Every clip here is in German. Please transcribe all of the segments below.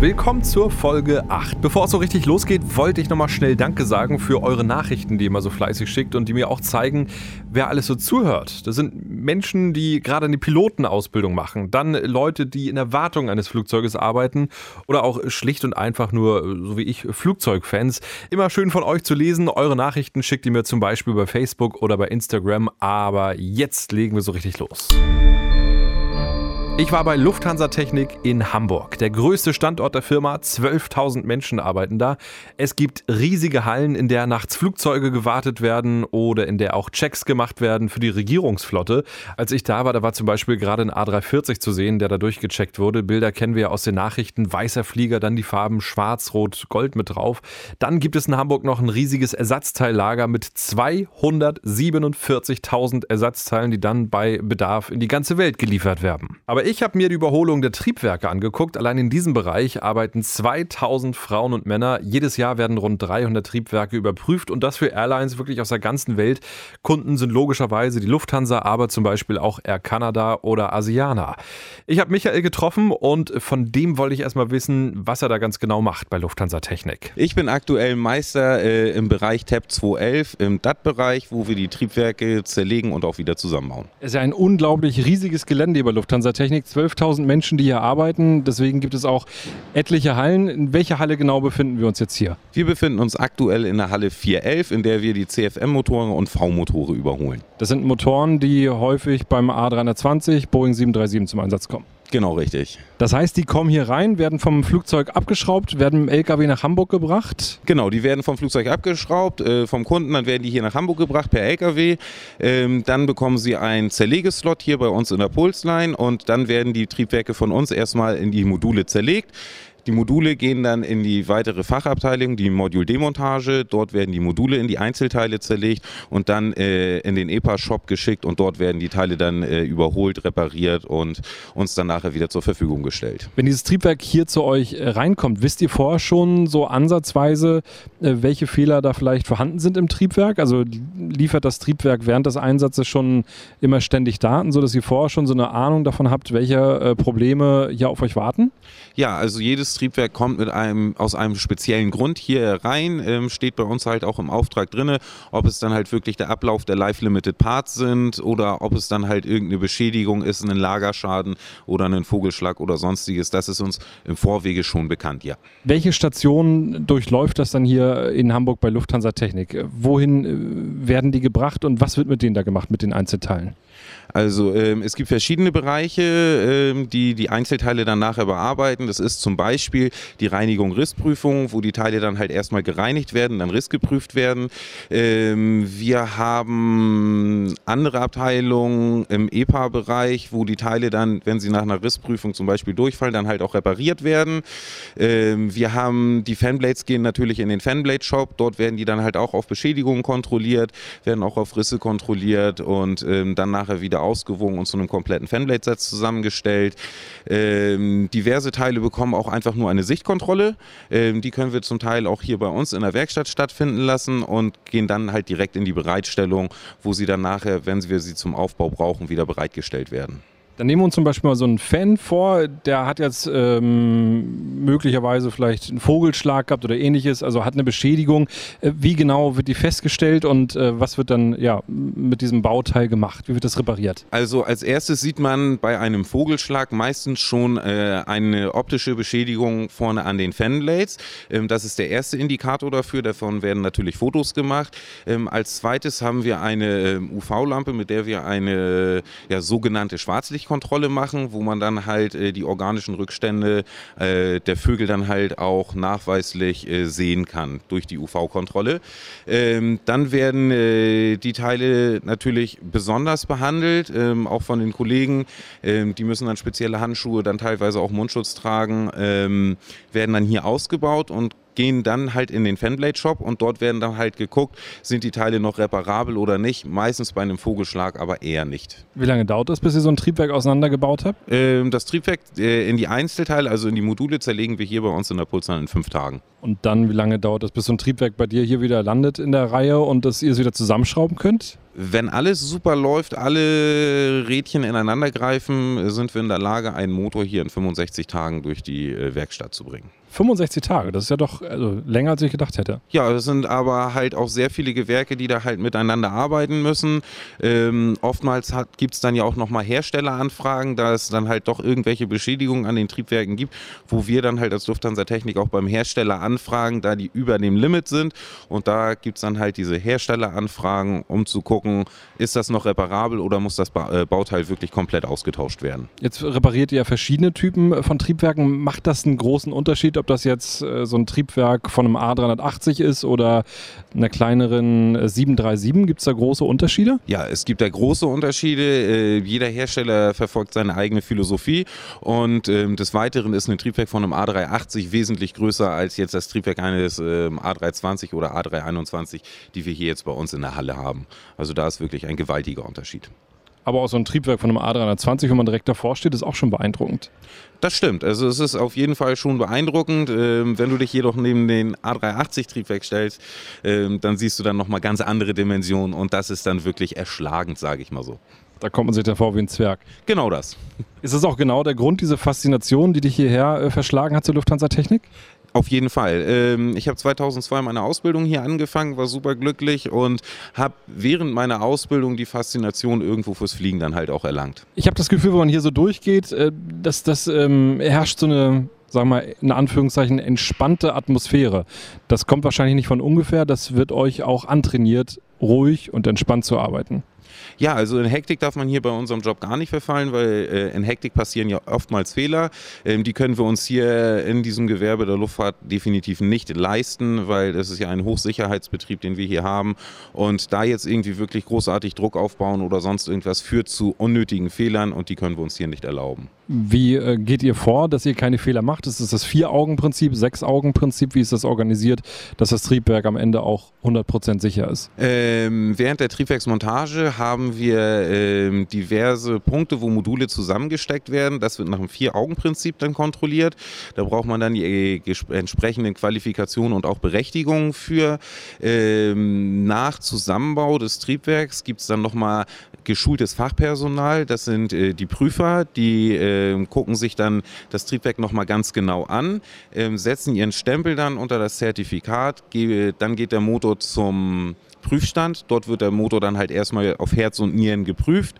Willkommen zur Folge 8. Bevor es so richtig losgeht, wollte ich nochmal schnell Danke sagen für eure Nachrichten, die ihr immer so fleißig schickt und die mir auch zeigen, wer alles so zuhört. Das sind Menschen, die gerade eine Pilotenausbildung machen, dann Leute, die in der Wartung eines Flugzeuges arbeiten oder auch schlicht und einfach nur, so wie ich, Flugzeugfans. Immer schön von euch zu lesen. Eure Nachrichten schickt ihr mir zum Beispiel bei Facebook oder bei Instagram. Aber jetzt legen wir so richtig los. Ich war bei Lufthansa Technik in Hamburg, der größte Standort der Firma. 12.000 Menschen arbeiten da. Es gibt riesige Hallen, in der nachts Flugzeuge gewartet werden oder in der auch Checks gemacht werden für die Regierungsflotte. Als ich da war, da war zum Beispiel gerade ein A340 zu sehen, der da durchgecheckt wurde. Bilder kennen wir ja aus den Nachrichten. Weißer Flieger, dann die Farben Schwarz, Rot, Gold mit drauf. Dann gibt es in Hamburg noch ein riesiges Ersatzteillager mit 247.000 Ersatzteilen, die dann bei Bedarf in die ganze Welt geliefert werden. Aber ich habe mir die Überholung der Triebwerke angeguckt. Allein in diesem Bereich arbeiten 2000 Frauen und Männer. Jedes Jahr werden rund 300 Triebwerke überprüft und das für Airlines wirklich aus der ganzen Welt. Kunden sind logischerweise die Lufthansa, aber zum Beispiel auch Air Canada oder Asiana. Ich habe Michael getroffen und von dem wollte ich erstmal wissen, was er da ganz genau macht bei Lufthansa Technik. Ich bin aktuell Meister äh, im Bereich TAP 211, im DAT-Bereich, wo wir die Triebwerke zerlegen und auch wieder zusammenbauen. Es ist ja ein unglaublich riesiges Gelände über Lufthansa Technik. Technik 12.000 Menschen, die hier arbeiten. Deswegen gibt es auch etliche Hallen. In welcher Halle genau befinden wir uns jetzt hier? Wir befinden uns aktuell in der Halle 411, in der wir die CFM-Motoren und V-Motore überholen. Das sind Motoren, die häufig beim A320, Boeing 737 zum Einsatz kommen. Genau, richtig. Das heißt, die kommen hier rein, werden vom Flugzeug abgeschraubt, werden im LKW nach Hamburg gebracht? Genau, die werden vom Flugzeug abgeschraubt, äh, vom Kunden, dann werden die hier nach Hamburg gebracht per LKW. Ähm, dann bekommen sie einen Zerlegeslot hier bei uns in der Pulsline und dann werden die Triebwerke von uns erstmal in die Module zerlegt. Die Module gehen dann in die weitere Fachabteilung, die Moduldemontage. Dort werden die Module in die Einzelteile zerlegt und dann äh, in den EPA-Shop geschickt und dort werden die Teile dann äh, überholt, repariert und uns dann nachher wieder zur Verfügung gestellt. Wenn dieses Triebwerk hier zu euch äh, reinkommt, wisst ihr vorher schon so ansatzweise, äh, welche Fehler da vielleicht vorhanden sind im Triebwerk? Also liefert das Triebwerk während des Einsatzes schon immer ständig Daten, sodass ihr vorher schon so eine Ahnung davon habt, welche äh, Probleme hier auf euch warten? Ja, also jedes jedes Triebwerk kommt mit einem, aus einem speziellen Grund hier rein, ähm, steht bei uns halt auch im Auftrag drin, ob es dann halt wirklich der Ablauf der Life-Limited Parts sind oder ob es dann halt irgendeine Beschädigung ist, ein Lagerschaden oder ein Vogelschlag oder sonstiges. Das ist uns im Vorwege schon bekannt, ja. Welche Station durchläuft das dann hier in Hamburg bei Lufthansa Technik? Wohin äh, werden die gebracht und was wird mit denen da gemacht, mit den Einzelteilen? Also ähm, es gibt verschiedene Bereiche, ähm, die die Einzelteile dann nachher bearbeiten. Das ist zum Beispiel die Reinigung Rissprüfung, wo die Teile dann halt erstmal gereinigt werden, dann rissgeprüft werden. Ähm, wir haben andere Abteilungen im EPA-Bereich, wo die Teile dann, wenn sie nach einer Rissprüfung zum Beispiel durchfallen, dann halt auch repariert werden. Ähm, wir haben die Fanblades gehen natürlich in den Fanblade-Shop. Dort werden die dann halt auch auf Beschädigungen kontrolliert, werden auch auf Risse kontrolliert und ähm, dann nachher wieder ausgewogen und zu einem kompletten Fanblade-Set zusammengestellt. Ähm, diverse Teile bekommen auch einfach nur eine Sichtkontrolle. Ähm, die können wir zum Teil auch hier bei uns in der Werkstatt stattfinden lassen und gehen dann halt direkt in die Bereitstellung, wo sie dann nachher, wenn wir sie zum Aufbau brauchen, wieder bereitgestellt werden. Dann nehmen wir uns zum Beispiel mal so einen Fan vor, der hat jetzt ähm, möglicherweise vielleicht einen Vogelschlag gehabt oder ähnliches, also hat eine Beschädigung. Äh, wie genau wird die festgestellt und äh, was wird dann ja, mit diesem Bauteil gemacht? Wie wird das repariert? Also als erstes sieht man bei einem Vogelschlag meistens schon äh, eine optische Beschädigung vorne an den Fanblades. Ähm, das ist der erste Indikator dafür. Davon werden natürlich Fotos gemacht. Ähm, als zweites haben wir eine ähm, UV-Lampe, mit der wir eine ja, sogenannte Schwarzlicht Kontrolle machen, wo man dann halt äh, die organischen Rückstände äh, der Vögel dann halt auch nachweislich äh, sehen kann durch die UV-Kontrolle. Ähm, dann werden äh, die Teile natürlich besonders behandelt, ähm, auch von den Kollegen. Ähm, die müssen dann spezielle Handschuhe, dann teilweise auch Mundschutz tragen, ähm, werden dann hier ausgebaut und gehen dann halt in den Fanblade-Shop und dort werden dann halt geguckt, sind die Teile noch reparabel oder nicht. Meistens bei einem Vogelschlag, aber eher nicht. Wie lange dauert das, bis ihr so ein Triebwerk auseinandergebaut habt? Ähm, das Triebwerk äh, in die Einzelteile, also in die Module, zerlegen wir hier bei uns in der Pulsar in fünf Tagen. Und dann, wie lange dauert das, bis so ein Triebwerk bei dir hier wieder landet in der Reihe und dass ihr es wieder zusammenschrauben könnt? Wenn alles super läuft, alle Rädchen ineinander greifen, sind wir in der Lage, einen Motor hier in 65 Tagen durch die äh, Werkstatt zu bringen. 65 Tage, das ist ja doch also länger, als ich gedacht hätte. Ja, das sind aber halt auch sehr viele Gewerke, die da halt miteinander arbeiten müssen. Ähm, oftmals gibt es dann ja auch nochmal Herstelleranfragen, da es dann halt doch irgendwelche Beschädigungen an den Triebwerken gibt, wo wir dann halt als Lufthansa Technik auch beim Hersteller anfragen, da die über dem Limit sind. Und da gibt es dann halt diese Herstelleranfragen, um zu gucken, ist das noch reparabel oder muss das ba äh, Bauteil wirklich komplett ausgetauscht werden. Jetzt repariert ihr ja verschiedene Typen von Triebwerken. Macht das einen großen Unterschied, ob das jetzt äh, so ein Triebwerk von einem A380 ist oder einer kleineren 737. Gibt es da große Unterschiede? Ja, es gibt da große Unterschiede. Äh, jeder Hersteller verfolgt seine eigene Philosophie und ähm, des Weiteren ist ein Triebwerk von einem A380 wesentlich größer als jetzt das Triebwerk eines ähm, A320 oder A321, die wir hier jetzt bei uns in der Halle haben. Also da ist wirklich ein gewaltiger Unterschied. Aber auch so ein Triebwerk von einem A320, wenn man direkt davor steht, ist auch schon beeindruckend. Das stimmt. Also es ist auf jeden Fall schon beeindruckend. Ähm, wenn du dich jedoch neben den A380 Triebwerk stellst, ähm, dann siehst du dann nochmal ganz andere Dimensionen und das ist dann wirklich erschlagend, sage ich mal so. Da kommt man sich davor wie ein Zwerg. Genau das. Ist das auch genau der Grund, diese Faszination, die dich hierher äh, verschlagen hat zur Lufthansa Technik? Auf jeden Fall. Ähm, ich habe 2002 meine Ausbildung hier angefangen, war super glücklich und habe während meiner Ausbildung die Faszination irgendwo fürs Fliegen dann halt auch erlangt. Ich habe das Gefühl, wenn man hier so durchgeht, äh, dass das ähm, herrscht so eine sagen wir mal, in Anführungszeichen entspannte Atmosphäre. Das kommt wahrscheinlich nicht von ungefähr, das wird euch auch antrainiert, ruhig und entspannt zu arbeiten. Ja, also in Hektik darf man hier bei unserem Job gar nicht verfallen, weil äh, in Hektik passieren ja oftmals Fehler. Ähm, die können wir uns hier in diesem Gewerbe der Luftfahrt definitiv nicht leisten, weil das ist ja ein Hochsicherheitsbetrieb, den wir hier haben. Und da jetzt irgendwie wirklich großartig Druck aufbauen oder sonst irgendwas führt zu unnötigen Fehlern und die können wir uns hier nicht erlauben. Wie äh, geht ihr vor, dass ihr keine Fehler macht? Ist es das Vier-Augen-Prinzip, Sechs-Augen-Prinzip? Wie ist das organisiert, dass das Triebwerk am Ende auch 100% sicher ist? Ähm, während der Triebwerksmontage haben wir ähm, diverse Punkte, wo Module zusammengesteckt werden. Das wird nach dem Vier-Augen-Prinzip dann kontrolliert. Da braucht man dann die äh, entsprechenden Qualifikationen und auch Berechtigungen für. Ähm, nach Zusammenbau des Triebwerks gibt es dann nochmal geschultes Fachpersonal. Das sind äh, die Prüfer, die äh, gucken sich dann das Triebwerk nochmal ganz genau an, äh, setzen ihren Stempel dann unter das Zertifikat. dann geht der Motor zum Prüfstand. Dort wird der Motor dann halt erstmal auf Herz und Nieren geprüft.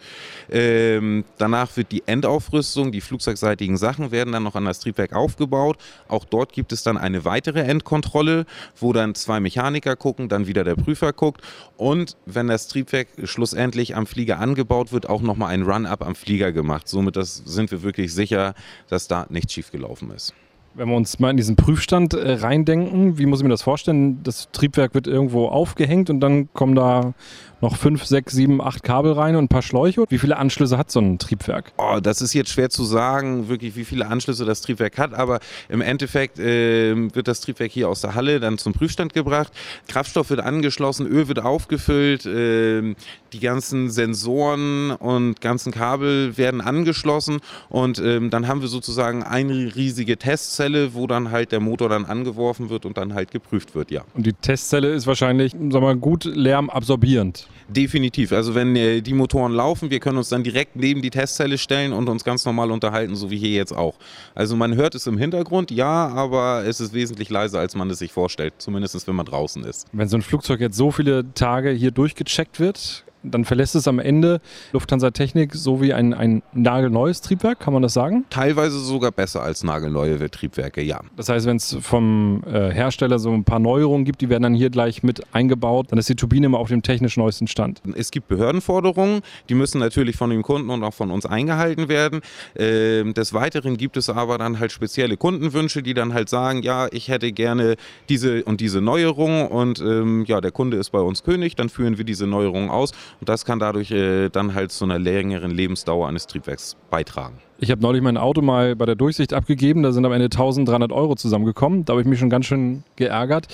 Ähm, danach wird die Endaufrüstung, die flugzeugseitigen Sachen werden dann noch an das Triebwerk aufgebaut. Auch dort gibt es dann eine weitere Endkontrolle, wo dann zwei Mechaniker gucken, dann wieder der Prüfer guckt. Und wenn das Triebwerk schlussendlich am Flieger angebaut wird, auch nochmal ein Run-up am Flieger gemacht. Somit das sind wir wirklich sicher, dass da nichts schiefgelaufen ist. Wenn wir uns mal in diesen Prüfstand äh, reindenken, wie muss ich mir das vorstellen? Das Triebwerk wird irgendwo aufgehängt und dann kommen da noch fünf, sechs, sieben, acht Kabel rein und ein paar Schläuche. Wie viele Anschlüsse hat so ein Triebwerk? Oh, das ist jetzt schwer zu sagen, wirklich, wie viele Anschlüsse das Triebwerk hat, aber im Endeffekt äh, wird das Triebwerk hier aus der Halle dann zum Prüfstand gebracht. Kraftstoff wird angeschlossen, Öl wird aufgefüllt, äh, die ganzen Sensoren und ganzen Kabel werden angeschlossen und äh, dann haben wir sozusagen eine riesige Testzelle, wo dann halt der Motor dann angeworfen wird und dann halt geprüft wird, ja. Und die Testzelle ist wahrscheinlich, sag mal, gut lärmabsorbierend. Definitiv. Also wenn äh, die Motoren laufen, wir können uns dann direkt neben die Testzelle stellen und uns ganz normal unterhalten, so wie hier jetzt auch. Also man hört es im Hintergrund, ja, aber es ist wesentlich leiser, als man es sich vorstellt, zumindest wenn man draußen ist. Wenn so ein Flugzeug jetzt so viele Tage hier durchgecheckt wird, dann verlässt es am Ende Lufthansa Technik so wie ein, ein nagelneues Triebwerk, kann man das sagen? Teilweise sogar besser als nagelneue Triebwerke, ja. Das heißt, wenn es vom äh, Hersteller so ein paar Neuerungen gibt, die werden dann hier gleich mit eingebaut, dann ist die Turbine immer auf dem technisch neuesten Stand. Es gibt Behördenforderungen, die müssen natürlich von dem Kunden und auch von uns eingehalten werden. Ähm, des Weiteren gibt es aber dann halt spezielle Kundenwünsche, die dann halt sagen, ja, ich hätte gerne diese und diese Neuerung und ähm, ja, der Kunde ist bei uns König, dann führen wir diese Neuerung aus und das kann dadurch äh, dann halt zu einer längeren Lebensdauer eines Triebwerks beitragen. Ich habe neulich mein Auto mal bei der Durchsicht abgegeben, da sind am Ende 1300 Euro zusammengekommen. Da habe ich mich schon ganz schön geärgert.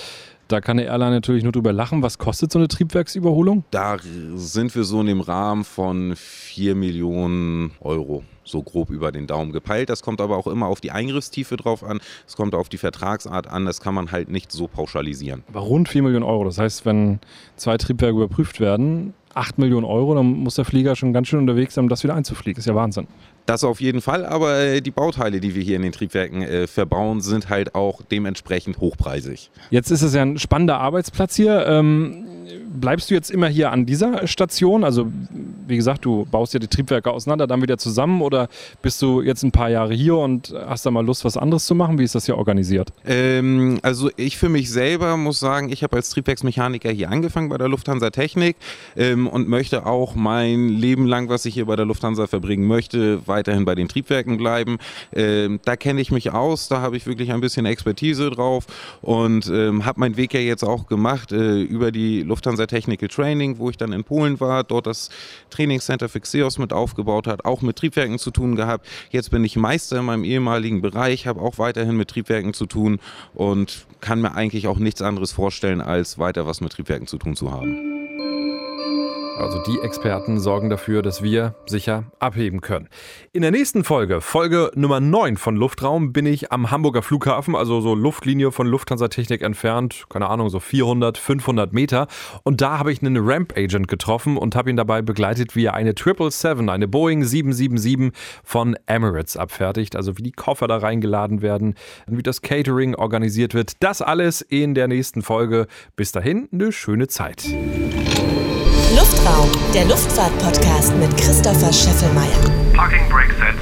Da kann der Airline natürlich nur drüber lachen. Was kostet so eine Triebwerksüberholung? Da sind wir so in dem Rahmen von 4 Millionen Euro. so grob über den Daumen gepeilt. Das kommt aber auch immer auf die Eingriffstiefe drauf an. Es kommt auf die Vertragsart an. Das kann man halt nicht so pauschalisieren. Aber rund 4 Millionen Euro. Das heißt, wenn zwei Triebwerke überprüft werden, 8 Millionen Euro, dann muss der Flieger schon ganz schön unterwegs sein, um das wieder einzufliegen. Das ist ja Wahnsinn. Das auf jeden Fall, aber äh, die Bauteile, die wir hier in den Triebwerken äh, verbauen, sind halt auch dementsprechend hochpreisig. Jetzt ist es ja ein spannender Arbeitsplatz hier. Ähm, bleibst du jetzt immer hier an dieser Station? Also, wie gesagt, du baust ja die Triebwerke auseinander, dann wieder zusammen oder bist du jetzt ein paar Jahre hier und hast da mal Lust, was anderes zu machen? Wie ist das hier organisiert? Ähm, also, ich für mich selber muss sagen, ich habe als Triebwerksmechaniker hier angefangen bei der Lufthansa Technik ähm, und möchte auch mein Leben lang, was ich hier bei der Lufthansa verbringen möchte, weiterhin bei den Triebwerken bleiben. Ähm, da kenne ich mich aus, da habe ich wirklich ein bisschen Expertise drauf und ähm, habe meinen Weg ja jetzt auch gemacht äh, über die Lufthansa Technical Training, wo ich dann in Polen war, dort das Trainingscenter für Xeos mit aufgebaut hat, auch mit Triebwerken zu tun gehabt. Jetzt bin ich Meister in meinem ehemaligen Bereich, habe auch weiterhin mit Triebwerken zu tun und kann mir eigentlich auch nichts anderes vorstellen, als weiter was mit Triebwerken zu tun zu haben. Also die Experten sorgen dafür, dass wir sicher abheben können. In der nächsten Folge, Folge Nummer 9 von Luftraum, bin ich am Hamburger Flughafen, also so Luftlinie von Lufthansa Technik entfernt, keine Ahnung, so 400, 500 Meter. Und da habe ich einen Ramp-Agent getroffen und habe ihn dabei begleitet, wie er eine 777, eine Boeing 777 von Emirates abfertigt. Also wie die Koffer da reingeladen werden, wie das Catering organisiert wird. Das alles in der nächsten Folge. Bis dahin, eine schöne Zeit. Luftraum, der Luftfahrt-Podcast mit Christopher Scheffelmeier. Parking Brake Set.